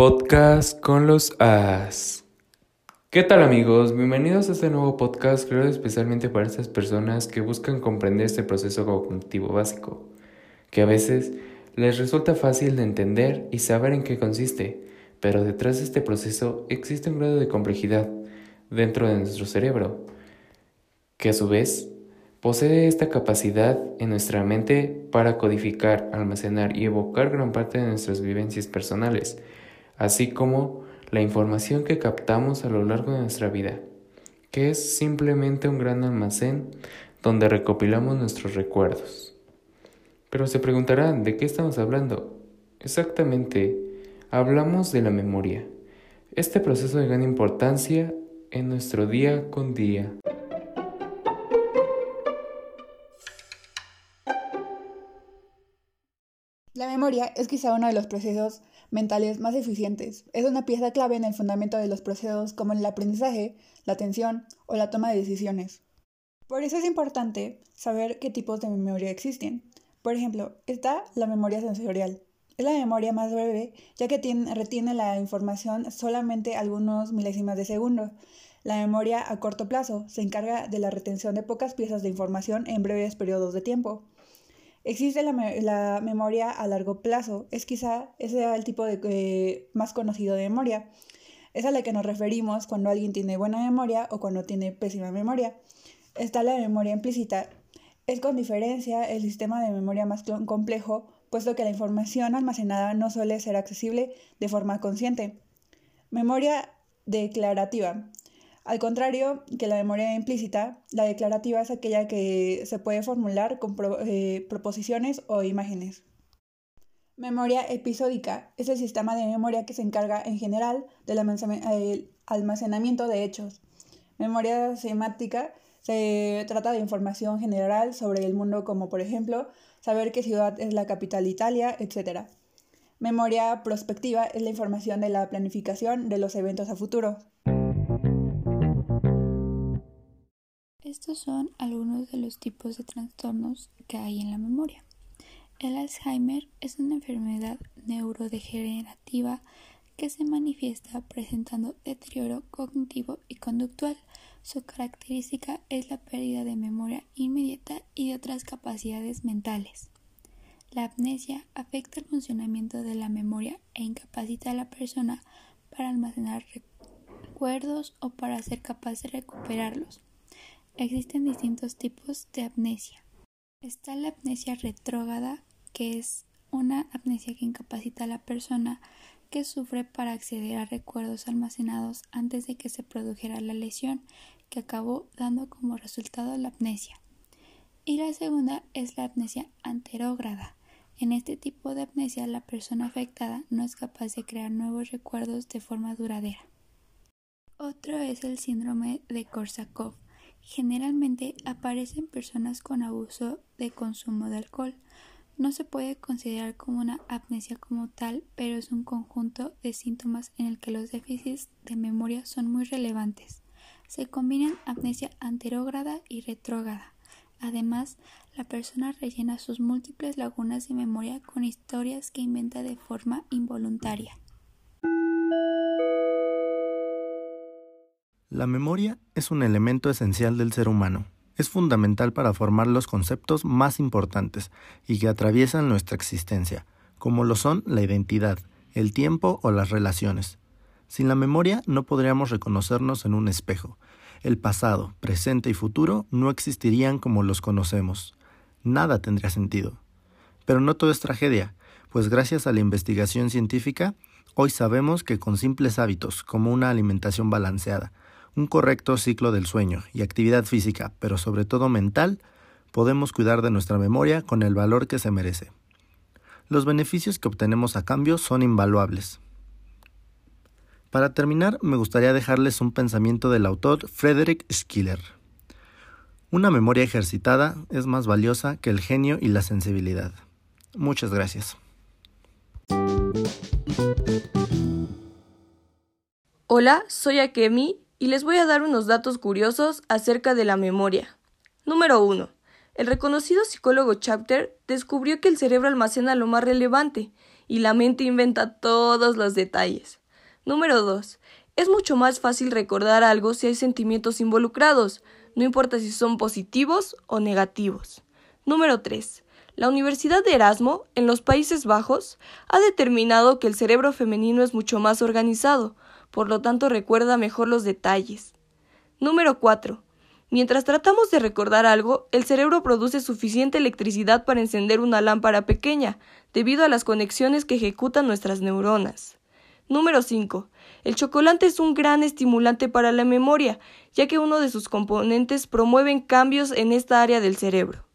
Podcast con los As. ¿Qué tal amigos? Bienvenidos a este nuevo podcast creado especialmente para estas personas que buscan comprender este proceso cognitivo básico, que a veces les resulta fácil de entender y saber en qué consiste, pero detrás de este proceso existe un grado de complejidad dentro de nuestro cerebro, que a su vez posee esta capacidad en nuestra mente para codificar, almacenar y evocar gran parte de nuestras vivencias personales, así como la información que captamos a lo largo de nuestra vida, que es simplemente un gran almacén donde recopilamos nuestros recuerdos. Pero se preguntarán, ¿de qué estamos hablando? Exactamente, hablamos de la memoria, este proceso de gran importancia en nuestro día con día. La memoria es quizá uno de los procesos mentales más eficientes. Es una pieza clave en el fundamento de los procesos como el aprendizaje, la atención o la toma de decisiones. Por eso es importante saber qué tipos de memoria existen. Por ejemplo, está la memoria sensorial. Es la memoria más breve, ya que retiene la información solamente algunos milésimas de segundo. La memoria a corto plazo se encarga de la retención de pocas piezas de información en breves periodos de tiempo. Existe la, memoria a largo plazo, es quizá ese el tipo de, eh, más conocido de memoria. Es a la que nos referimos cuando alguien tiene buena memoria o cuando tiene pésima memoria. Está la memoria implícita. Es con diferencia el sistema de memoria más complejo, puesto que la información almacenada no suele ser accesible de forma consciente. Memoria declarativa. Al contrario que la memoria implícita, la declarativa es aquella que se puede formular con eh, proposiciones o imágenes. Memoria episódica es el sistema de memoria que se encarga en general del almacenamiento de hechos. Memoria semática se trata de información general sobre el mundo como por ejemplo saber qué ciudad es la capital de Italia, etc. Memoria prospectiva es la información de la planificación de los eventos a futuro. Estos son algunos de los tipos de trastornos que hay en la memoria. El Alzheimer es una enfermedad neurodegenerativa que se manifiesta presentando deterioro cognitivo y conductual. Su característica es la pérdida de memoria inmediata y de otras capacidades mentales. La amnesia afecta el funcionamiento de la memoria e incapacita a la persona para almacenar recuerdos o para ser capaz de recuperarlos. Existen distintos tipos de amnesia. Está la amnesia retrógrada, que es una amnesia que incapacita a la persona que sufre para acceder a recuerdos almacenados antes de que se produjera la lesión que acabó dando como resultado la amnesia. Y la segunda es la amnesia anterógrada. En este tipo de amnesia la persona afectada no es capaz de crear nuevos recuerdos de forma duradera. Otro es el síndrome de Korsakoff, Generalmente aparecen personas con abuso de consumo de alcohol. No se puede considerar como una amnesia como tal, pero es un conjunto de síntomas en el que los déficits de memoria son muy relevantes. Se combinan amnesia anterógrada y retrógrada. Además, la persona rellena sus múltiples lagunas de memoria con historias que inventa de forma involuntaria. La memoria es un elemento esencial del ser humano. Es fundamental para formar los conceptos más importantes y que atraviesan nuestra existencia, como lo son la identidad, el tiempo o las relaciones. Sin la memoria no podríamos reconocernos en un espejo. El pasado, presente y futuro no existirían como los conocemos. Nada tendría sentido. Pero no todo es tragedia, pues gracias a la investigación científica, hoy sabemos que con simples hábitos, como una alimentación balanceada, un correcto ciclo del sueño y actividad física, pero sobre todo mental, podemos cuidar de nuestra memoria con el valor que se merece. Los beneficios que obtenemos a cambio son invaluables. Para terminar, me gustaría dejarles un pensamiento del autor Frederick Schiller. Una memoria ejercitada es más valiosa que el genio y la sensibilidad. Muchas gracias. Hola, soy Akemi y les voy a dar unos datos curiosos acerca de la memoria. Número 1. El reconocido psicólogo Chapter descubrió que el cerebro almacena lo más relevante y la mente inventa todos los detalles. Número 2. Es mucho más fácil recordar algo si hay sentimientos involucrados, no importa si son positivos o negativos. Número 3. La Universidad de Erasmo, en los Países Bajos, ha determinado que el cerebro femenino es mucho más organizado, por lo tanto recuerda mejor los detalles. Número 4. Mientras tratamos de recordar algo, el cerebro produce suficiente electricidad para encender una lámpara pequeña, debido a las conexiones que ejecutan nuestras neuronas. Número 5. El chocolate es un gran estimulante para la memoria, ya que uno de sus componentes promueven cambios en esta área del cerebro.